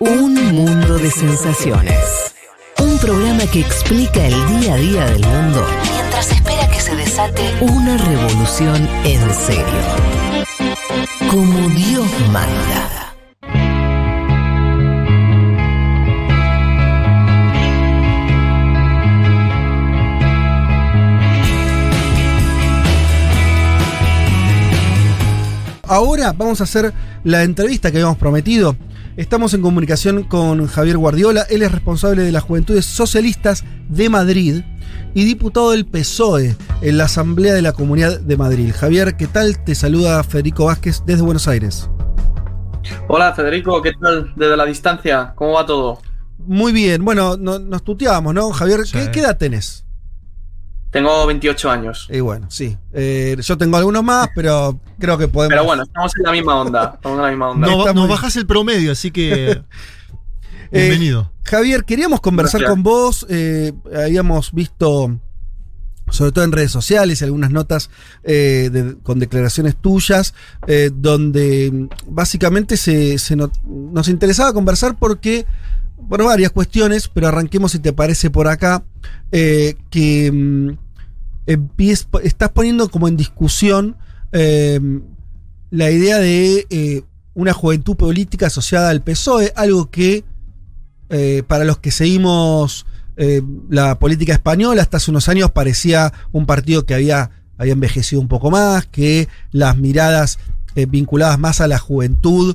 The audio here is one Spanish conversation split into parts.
Un mundo de sensaciones. Un programa que explica el día a día del mundo mientras espera que se desate una revolución en serio. Como Dios manda. Ahora vamos a hacer la entrevista que habíamos prometido. Estamos en comunicación con Javier Guardiola. Él es responsable de las Juventudes Socialistas de Madrid y diputado del PSOE en la Asamblea de la Comunidad de Madrid. Javier, ¿qué tal? Te saluda Federico Vázquez desde Buenos Aires. Hola Federico, ¿qué tal desde la distancia? ¿Cómo va todo? Muy bien, bueno, nos tuteábamos, ¿no? Javier, ¿qué, ¿qué edad tenés? Tengo 28 años. Y bueno, sí. Eh, yo tengo algunos más, pero creo que podemos. Pero bueno, estamos en la misma onda. Estamos en la misma onda. No, nos bajas el promedio, así que. Bienvenido. Eh, Javier, queríamos conversar con vos. Eh, habíamos visto, sobre todo en redes sociales, algunas notas con declaraciones tuyas, donde básicamente se, nos interesaba conversar porque bueno, varias cuestiones, pero arranquemos si te parece por acá, que mm, estás poniendo como en discusión eh, la idea de eh, una juventud política asociada al PSOE, algo que eh, para los que seguimos la política española hasta hace unos años parecía un partido que había, había envejecido un poco más, que las miradas vinculadas más a la juventud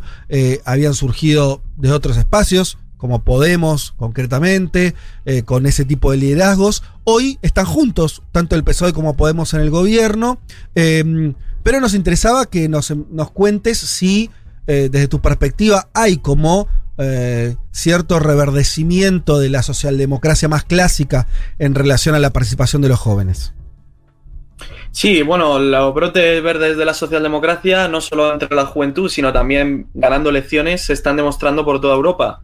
habían surgido de otros espacios como Podemos concretamente, eh, con ese tipo de liderazgos. Hoy están juntos, tanto el PSOE como Podemos en el gobierno, em, pero nos interesaba que nos, nos cuentes si eh, desde tu perspectiva hay como eh, cierto reverdecimiento de la socialdemocracia más clásica en relación a la participación de los jóvenes. Sí, bueno, los brotes verdes de la socialdemocracia, no solo entre la juventud, sino también ganando elecciones, se están demostrando por toda Europa.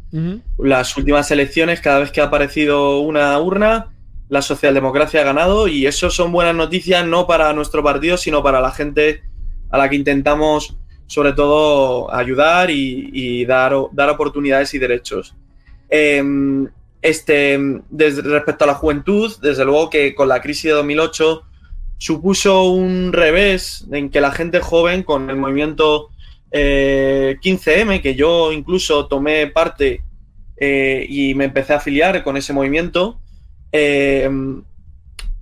Las últimas elecciones, cada vez que ha aparecido una urna, la socialdemocracia ha ganado y eso son buenas noticias no para nuestro partido, sino para la gente a la que intentamos, sobre todo, ayudar y, dar, dar, oportunidades y derechos. Em, este, respecto a la juventud, desde luego que con la crisis de 2008 supuso un revés en que la gente joven con el movimiento 15M, eh, que yo incluso tomé parte eh, y me empecé a afiliar con ese movimiento, eh,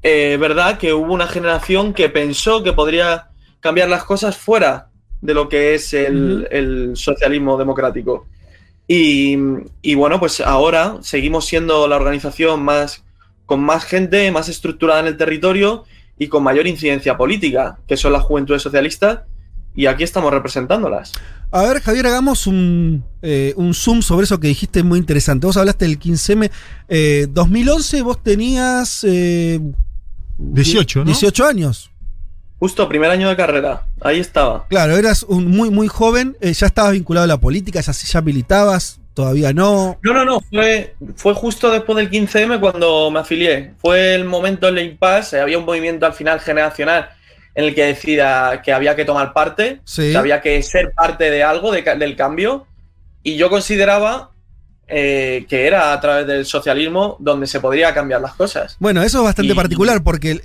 verdad que hubo una generación que pensó que podría cambiar las cosas fuera de lo que es el, socialismo democrático. Y, y, bueno, pues ahora seguimos siendo la organización más con más gente, más estructurada en el territorio y con mayor incidencia política, que son las juventudes socialistas, y aquí estamos representándolas. A ver, Javier, hagamos un, eh, un zoom sobre eso que dijiste muy interesante. Vos hablaste del 15M. 2011 eh, vos tenías... 18, eh, ¿no? 18 años. Justo, primer año de carrera. Ahí estaba. Claro, eras un muy, muy joven. ya estabas vinculado a la política, ya, ya militabas. Todavía no. No, no, no. Fue, fue justo después del 15M cuando me afilié. Fue el momento del impasse. Había un movimiento al final generacional en el que decía que había que tomar parte, que había que ser parte de algo, del cambio. Y yo consideraba eh, que era a través del socialismo donde se podría cambiar las cosas. Bueno, eso es bastante particular porque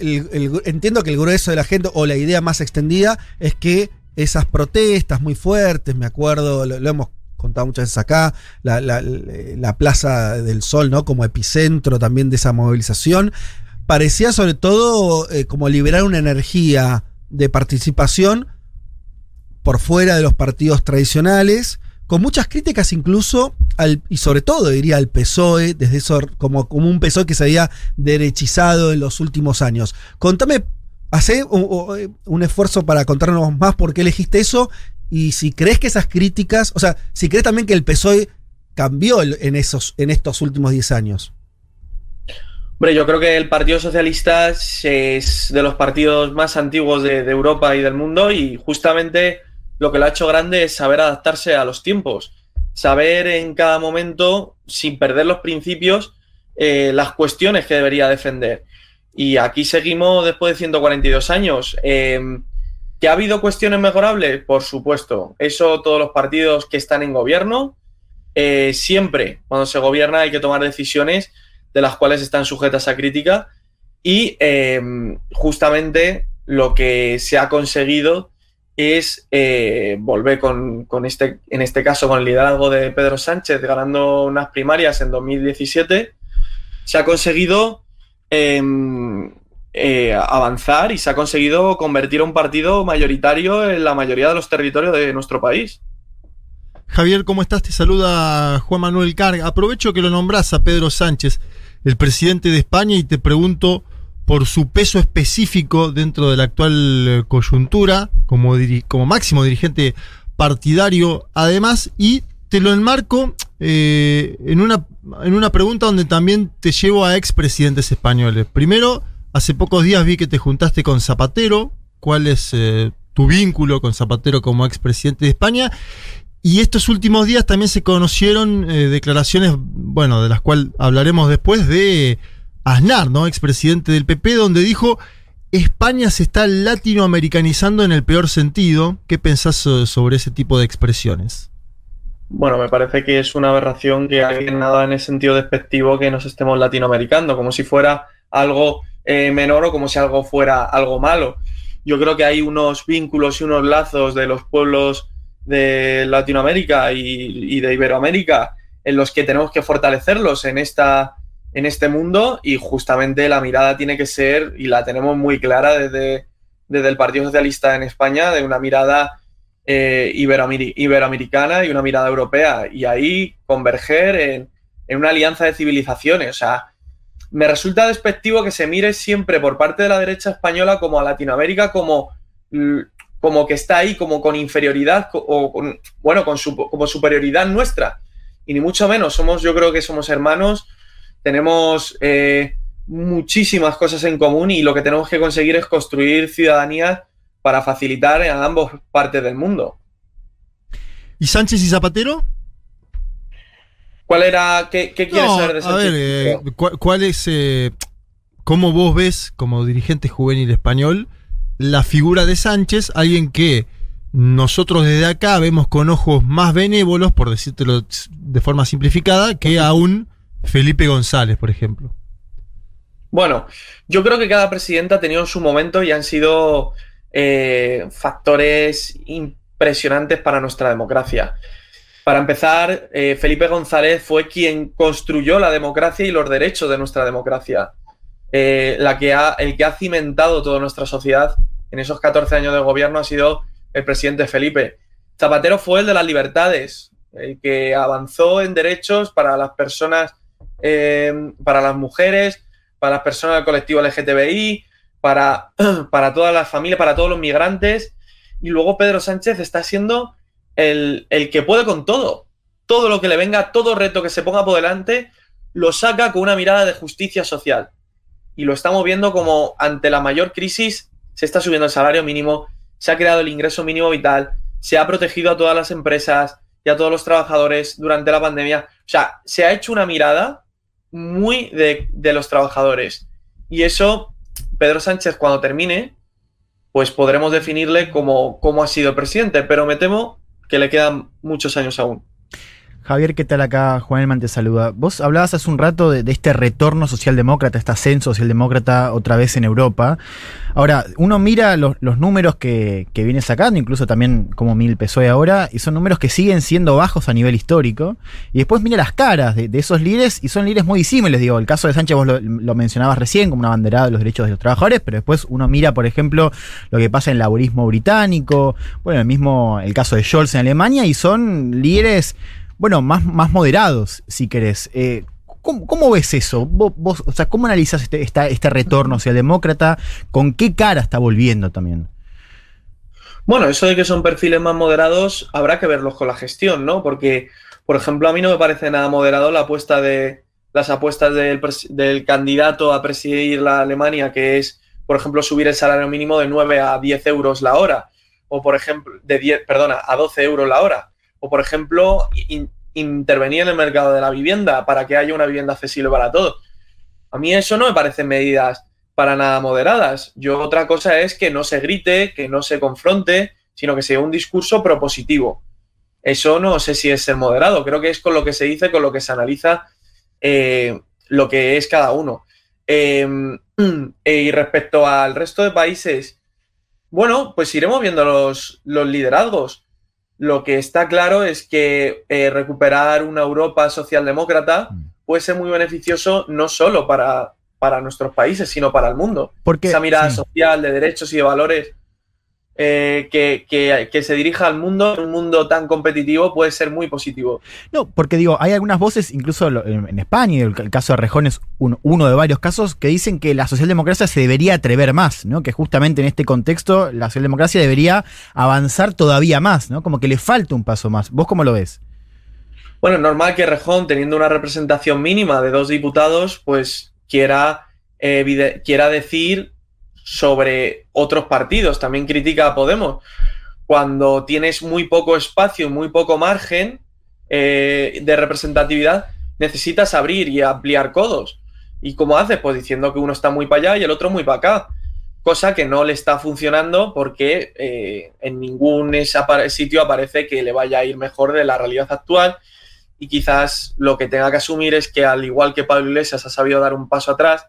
entiendo que el grueso de la gente o la idea más extendida es que esas protestas muy fuertes, me acuerdo, lo hemos contado muchas veces acá, la, Plaza del Sol, ¿no? Como epicentro también de esa movilización. Parecía sobre todo eh, como liberar una energía de participación por fuera de los partidos tradicionales, con muchas críticas incluso al, y sobre todo diría al PSOE, desde eso como, como un PSOE que se había derechizado en los últimos años. Contame, hace un, esfuerzo para contarnos más por qué elegiste eso y si crees que esas críticas, o sea, si crees también que el PSOE cambió en, esos, en estos últimos 10 años. Hombre, yo creo que el Partido Socialista es de los partidos más antiguos de, Europa y del mundo y justamente lo que lo ha hecho grande es saber adaptarse a los tiempos, saber en cada momento, sin perder los principios, eh, las cuestiones que debería defender. Y aquí seguimos después de 142 años. Eh, ¿Que ha habido cuestiones mejorables? Por supuesto. Eso todos los partidos que están en gobierno eh, siempre cuando se gobierna hay que tomar decisiones de las cuales están sujetas a crítica y em, justamente lo que se ha conseguido es eh, volver con, este, en este caso, con el liderazgo de Pedro Sánchez ganando unas primarias en 2017, se ha conseguido em, eh, avanzar y se ha conseguido convertir a un partido mayoritario en la mayoría de los territorios de nuestro país. Javier, ¿cómo estás? Te saluda Juan Manuel Carga. Aprovecho que lo nombras a Pedro Sánchez, el presidente de España, y te pregunto por su peso específico dentro de la actual eh, coyuntura, como, máximo dirigente partidario, además, y te lo enmarco eh, en, una, en una pregunta donde también te llevo a expresidentes españoles. Primero, hace pocos días vi que te juntaste con Zapatero. ¿Cuál es eh, tu vínculo con Zapatero como expresidente de España? Y estos últimos días también se conocieron declaraciones, bueno, de las cuales hablaremos después, de Aznar, ¿no? Expresidente del PP, donde dijo España se está latinoamericanizando en el peor sentido. ¿Qué pensás sobre ese tipo de expresiones? Bueno, me parece que es una aberración que alguien nada en ese sentido despectivo que nos estemos latinoamericando, como si fuera algo eh, menor o como si algo fuera algo malo. Yo creo que hay unos vínculos y unos lazos de los pueblos de Latinoamérica y de Iberoamérica en los que tenemos que fortalecerlos en esta en este mundo y justamente la mirada tiene que ser, y la tenemos muy clara desde, desde el Partido Socialista en España, de una mirada eh, iberoamericana y una mirada europea, y ahí converger en, en, una alianza de civilizaciones. O sea, me resulta despectivo que se mire siempre por parte de la derecha española como a Latinoamérica como, como que está ahí como con inferioridad o con, bueno, con su, como superioridad nuestra. Y ni mucho menos, somos, yo creo que somos hermanos tenemos eh, muchísimas cosas en común y lo que tenemos que conseguir es construir ciudadanía para facilitar a ambos partes del mundo. ¿Y Sánchez y Zapatero? ¿Cuál era? ¿Qué, quieres saber de Sánchez? A ver, eh, ¿cuál, es, eh, cómo vos ves como dirigente juvenil español la figura de Sánchez, alguien que nosotros desde acá vemos con ojos más benévolos, por decírtelo de forma simplificada, que aún Felipe González, por ejemplo. Bueno, yo creo que cada presidente ha tenido su momento y han sido eh, factores impresionantes para nuestra democracia. Para empezar, eh, Felipe González fue quien construyó la democracia y los derechos de nuestra democracia. Eh, la que ha, el que ha cimentado toda nuestra sociedad en esos 14 años de gobierno ha sido el presidente Felipe. Zapatero fue el de las libertades, el que avanzó en derechos para las personas Em, para las mujeres, para las personas del colectivo LGTBI, para, para todas las familias, para todos los migrantes. Y luego Pedro Sánchez está siendo el, que puede con todo. Todo lo que le venga, todo reto que se ponga por delante, lo saca con una mirada de justicia social. Y lo estamos viendo como ante la mayor crisis se está subiendo el salario mínimo, se ha creado el ingreso mínimo vital, se ha protegido a todas las empresas y a todos los trabajadores durante la pandemia. O sea, se ha hecho una mirada muy de, los trabajadores. Y eso, Pedro Sánchez, cuando termine, pues podremos definirle como, como ha sido presidente, pero me temo que le quedan muchos años aún. Javier, ¿qué tal acá? Juan Elman te saluda. Vos hablabas hace un rato de, este retorno socialdemócrata, este ascenso socialdemócrata otra vez en Europa. Ahora, uno mira los, números que, viene sacando, incluso también como Mil PSOE ahora, y son números que siguen siendo bajos a nivel histórico. Y después mira las caras de, esos líderes, y son líderes muy disímiles. Digo, el caso de Sánchez vos lo, mencionabas recién como una banderada de los derechos de los trabajadores, pero después uno mira, por ejemplo, lo que pasa en el laborismo británico, bueno, el mismo, el caso de Scholz en Alemania, y son líderes bueno, más, más moderados, si querés. Eh, ¿cómo, ves eso? ¿Vos, o sea, ¿Cómo analizas este, este retorno hacia el demócrata? ¿Con qué cara está volviendo también? Bueno, eso de que son perfiles más moderados habrá que verlos con la gestión, ¿no? Porque, por ejemplo, a mí no me parece nada moderado la apuesta de las apuestas del, del candidato a presidir la Alemania, que es, por ejemplo, subir el salario mínimo de 9 a 10 euros la hora, o por ejemplo, de 10, perdona, a 12 euros la hora o, por ejemplo, intervenir en el mercado de la vivienda para que haya una vivienda accesible para todos. A mí eso no me parecen medidas para nada moderadas. Yo otra cosa es que no se grite, que no se confronte, sino que sea un discurso propositivo. Eso no sé si es ser moderado, creo que es con lo que se dice, con lo que se analiza eh, lo que es cada uno. Em, y respecto al resto de países, bueno, pues iremos viendo los, los liderazgos. Lo que está claro es que eh, recuperar una Europa socialdemócrata mm. puede ser muy beneficioso no solo para, para nuestros países, sino para el mundo. Porque, Esa mirada social de derechos y de valores eh, que, se dirija al mundo, un mundo tan competitivo, puede ser muy positivo. No, porque digo, hay algunas voces, incluso en, España, y el, caso de Rejón es uno de varios casos, que dicen que la socialdemocracia se debería atrever más, ¿no? Que justamente en este contexto la socialdemocracia debería avanzar todavía más, ¿no? Como que le falta un paso más. ¿Vos cómo lo ves? Bueno, normal que Rejón, teniendo una representación mínima de dos diputados, pues quiera, eh, quiera decir sobre otros partidos. También critica a Podemos. Cuando tienes muy poco espacio muy poco margen eh, de representatividad, necesitas abrir y ampliar codos. ¿Y cómo haces? Pues diciendo que uno está muy para allá y el otro muy para acá. Cosa que no le está funcionando porque eh, en ningún sitio aparece que le vaya a ir mejor de la realidad actual. Y quizás lo que tenga que asumir es que, al igual que Pablo Iglesias ha sabido dar un paso atrás,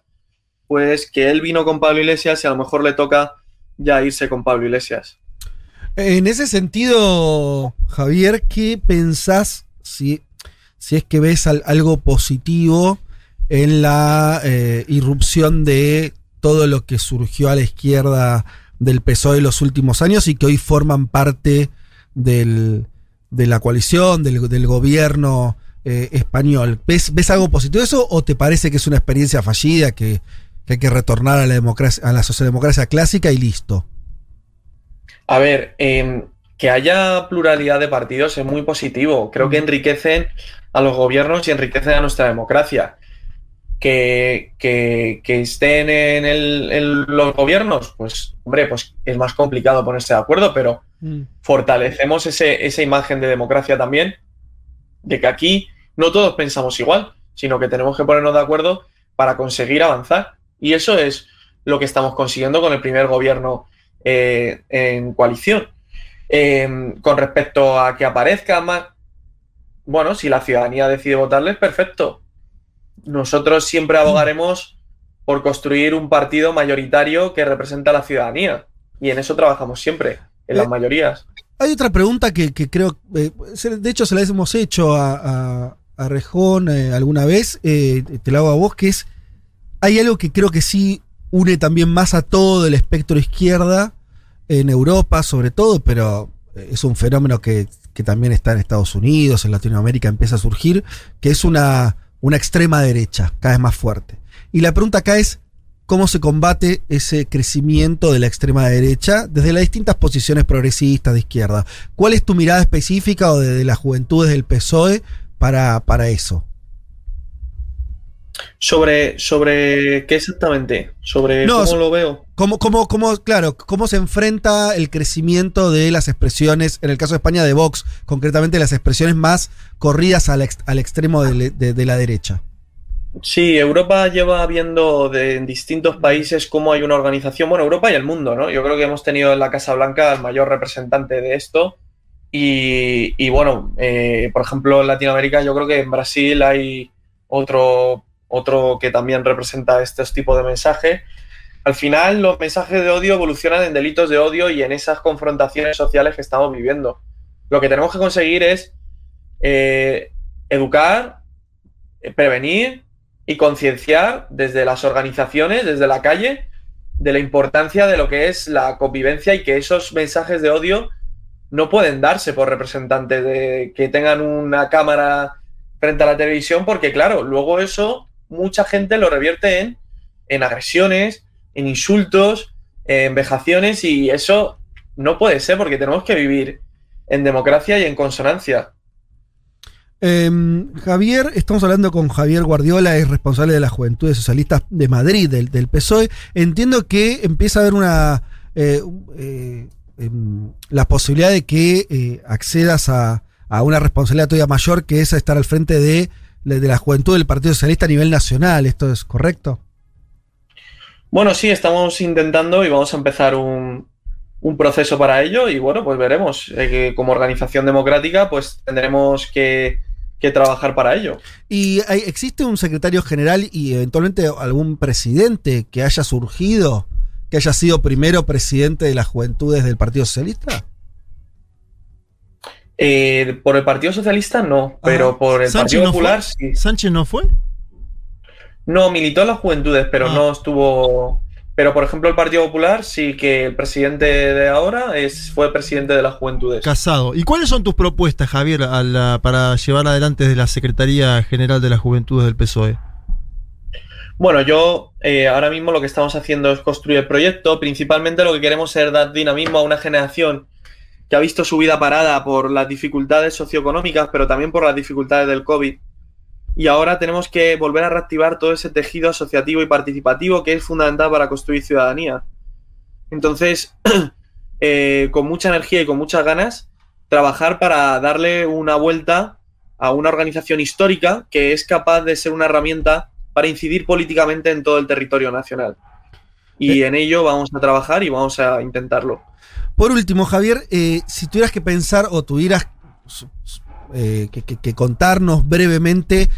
pues que él vino con Pablo Iglesias y a lo mejor le toca ya irse con Pablo Iglesias. En ese sentido, Javier, ¿qué pensás si, si es que ves algo positivo en la eh, irrupción de todo lo que surgió a la izquierda del PSOE en los últimos años y que hoy forman parte de la coalición, del, gobierno eh, español? ¿Ves, ¿Ves algo positivo eso o te parece que es una experiencia fallida que que hay que retornar a la democracia, a la socialdemocracia clásica y listo. A ver, em, que haya pluralidad de partidos es muy positivo. Creo que enriquecen a los gobiernos y enriquecen a nuestra democracia. Que, estén en, los gobiernos, pues hombre, pues es más complicado ponerse de acuerdo, pero mm. fortalecemos esa imagen de democracia también, de que aquí no todos pensamos igual, sino que tenemos que ponernos de acuerdo para conseguir avanzar. Y eso es lo que estamos consiguiendo con el primer gobierno eh, en coalición. Em, con respecto a que aparezca más, bueno, si la ciudadanía decide votarles, perfecto. Nosotros siempre abogaremos por construir un partido mayoritario que representa a la ciudadanía. Y en eso trabajamos siempre, en las eh, mayorías. Hay otra pregunta que, creo, eh, de hecho se la hemos hecho a, a, Rejón alguna vez, te la hago a vos, que es hay algo que creo que sí une también más a todo el espectro izquierda, en Europa sobre todo, pero es un fenómeno que, también está en Estados Unidos, en Latinoamérica empieza a surgir, que es una, una extrema derecha, cada vez más fuerte. Y la pregunta acá es, ¿cómo se combate ese crecimiento de la extrema derecha desde las distintas posiciones progresistas de izquierda? ¿Cuál es tu mirada específica o de, de las juventudes del PSOE para, para eso? Sobre, sobre qué exactamente, sobre cómo lo veo. Cómo, cómo, cómo, claro, cómo se enfrenta el crecimiento de las expresiones, en el caso de España de Vox, concretamente las expresiones más corridas al, al extremo de, la derecha. Sí, Europa lleva viendo de, en distintos países cómo hay una organización, bueno, Europa y el mundo, ¿no? Yo creo que hemos tenido en la Casa Blanca el mayor representante de esto. Y, bueno, eh, por ejemplo, en Latinoamérica, yo creo que en Brasil hay otro otro que también representa este tipo de mensaje. Al final, los mensajes de odio evolucionan en delitos de odio y en esas confrontaciones sociales que estamos viviendo. Lo que tenemos que conseguir es eh, educar, eh, prevenir y concienciar desde las organizaciones, desde la calle, de la importancia de lo que es la convivencia y que esos mensajes de odio no pueden darse por representantes de que tengan una cámara frente a la televisión, porque claro, luego eso mucha gente lo revierte en, en agresiones, en insultos, en vejaciones y eso no puede ser porque tenemos que vivir en democracia y en consonancia. Em, Javier, estamos hablando con Javier Guardiola, es responsable de las Juventudes Socialistas de Madrid, del, PSOE. Entiendo que empieza a haber una eh, eh, em, la posibilidad de que eh, accedas a, a, una responsabilidad todavía mayor, que es estar al frente de de la juventud del Partido Socialista a nivel nacional. ¿Esto es correcto? Bueno, sí, estamos intentando y vamos a empezar un, un proceso para ello y bueno, pues veremos. Eh, que como organización democrática, pues tendremos que, trabajar para ello. ¿Y existe un secretario general y eventualmente algún presidente que haya surgido, que haya sido primero presidente de las juventudes del Partido Socialista? Eh, por el Partido Socialista no, pero por el Partido Popular sí. ¿Sánchez no fue? No, militó en las juventudes, pero ah. no estuvo. Pero, por ejemplo, el Partido Popular sí que el presidente de ahora es, fue presidente de las juventudes. Casado. ¿Y cuáles son tus propuestas, Javier, para llevar adelante desde la Secretaría General de las Juventudes del PSOE? Bueno, yo eh, ahora mismo lo que estamos haciendo es construir el proyecto. Principalmente lo que queremos es dar dinamismo a una generación que ha visto su vida parada por las dificultades socioeconómicas, pero también por las dificultades del COVID. Y ahora tenemos que volver a reactivar todo ese tejido asociativo y participativo que es fundamental para construir ciudadanía. Entonces, eh, con mucha energía y con muchas ganas, trabajar para darle una vuelta a una organización histórica que es capaz de ser una herramienta para incidir políticamente en todo el territorio nacional. Y en ello vamos a trabajar y vamos a intentarlo. Por último, Javier, eh, si tuvieras que pensar o tuvieras eh, que, contarnos brevemente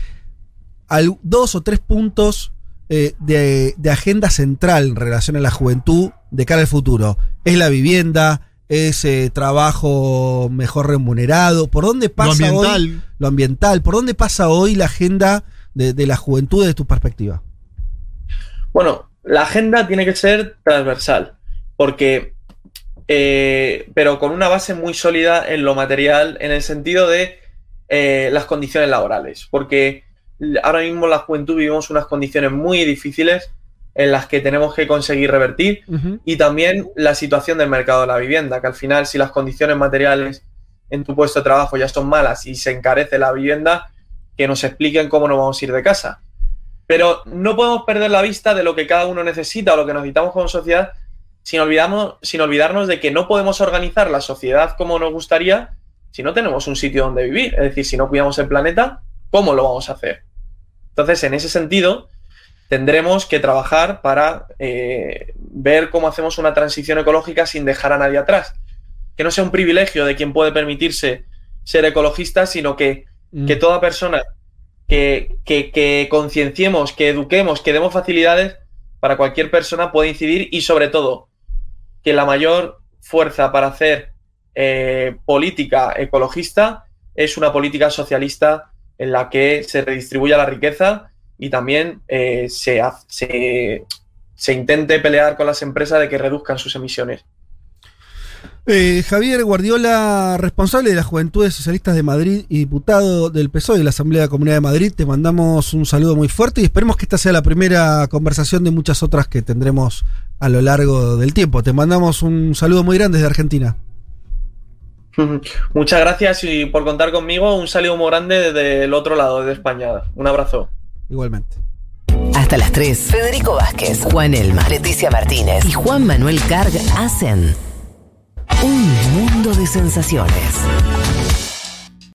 dos o tres puntos eh, de, agenda central en relación a la juventud de cara al futuro. ¿Es la vivienda? ¿Es trabajo mejor remunerado? ¿Por dónde pasa lo ambiental. hoy lo ambiental? ¿Por dónde pasa hoy la agenda de, de la juventud desde tu perspectiva? Bueno, la agenda tiene que ser transversal, porque eh, pero con una base muy sólida en lo material, en el sentido de eh, las condiciones laborales, porque ahora mismo la juventud vivimos unas condiciones muy difíciles en las que tenemos que conseguir revertir y también la situación del mercado de la vivienda, que al final si las condiciones materiales en tu puesto de trabajo ya son malas y se encarece la vivienda, que nos expliquen cómo nos vamos a ir de casa. Pero no podemos perder la vista de lo que cada uno necesita o lo que necesitamos como sociedad sin, olvidamos, sin olvidarnos de que no podemos organizar la sociedad como nos gustaría si no tenemos un sitio donde vivir. Es decir, si no cuidamos el planeta, ¿cómo lo vamos a hacer? Entonces, en ese sentido, tendremos que trabajar para eh, ver cómo hacemos una transición ecológica sin dejar a nadie atrás. Que no sea un privilegio de quien puede permitirse ser ecologista, sino que, mm. que toda persona que, que, que concienciemos, que eduquemos, que demos facilidades para cualquier persona pueda incidir y sobre todo que la mayor fuerza para hacer eh, política ecologista es una política socialista en la que se redistribuya la riqueza y también eh, se, se, intente pelear con las empresas de que reduzcan sus emisiones. Eh, Javier Guardiola, responsable de las Juventudes Socialistas de Madrid y diputado del PSOE de la Asamblea de Comunidad de Madrid, te mandamos un saludo muy fuerte y esperemos que esta sea la primera conversación de muchas otras que tendremos a lo largo del tiempo. Te mandamos un saludo muy grande desde Argentina. Muchas gracias y por contar conmigo, un saludo muy grande desde el otro lado de España. Un abrazo. Igualmente. Hasta las 3. Federico Vázquez, Juan Elma, Leticia Martínez y Juan Manuel Carg hacen un mundo de sensaciones.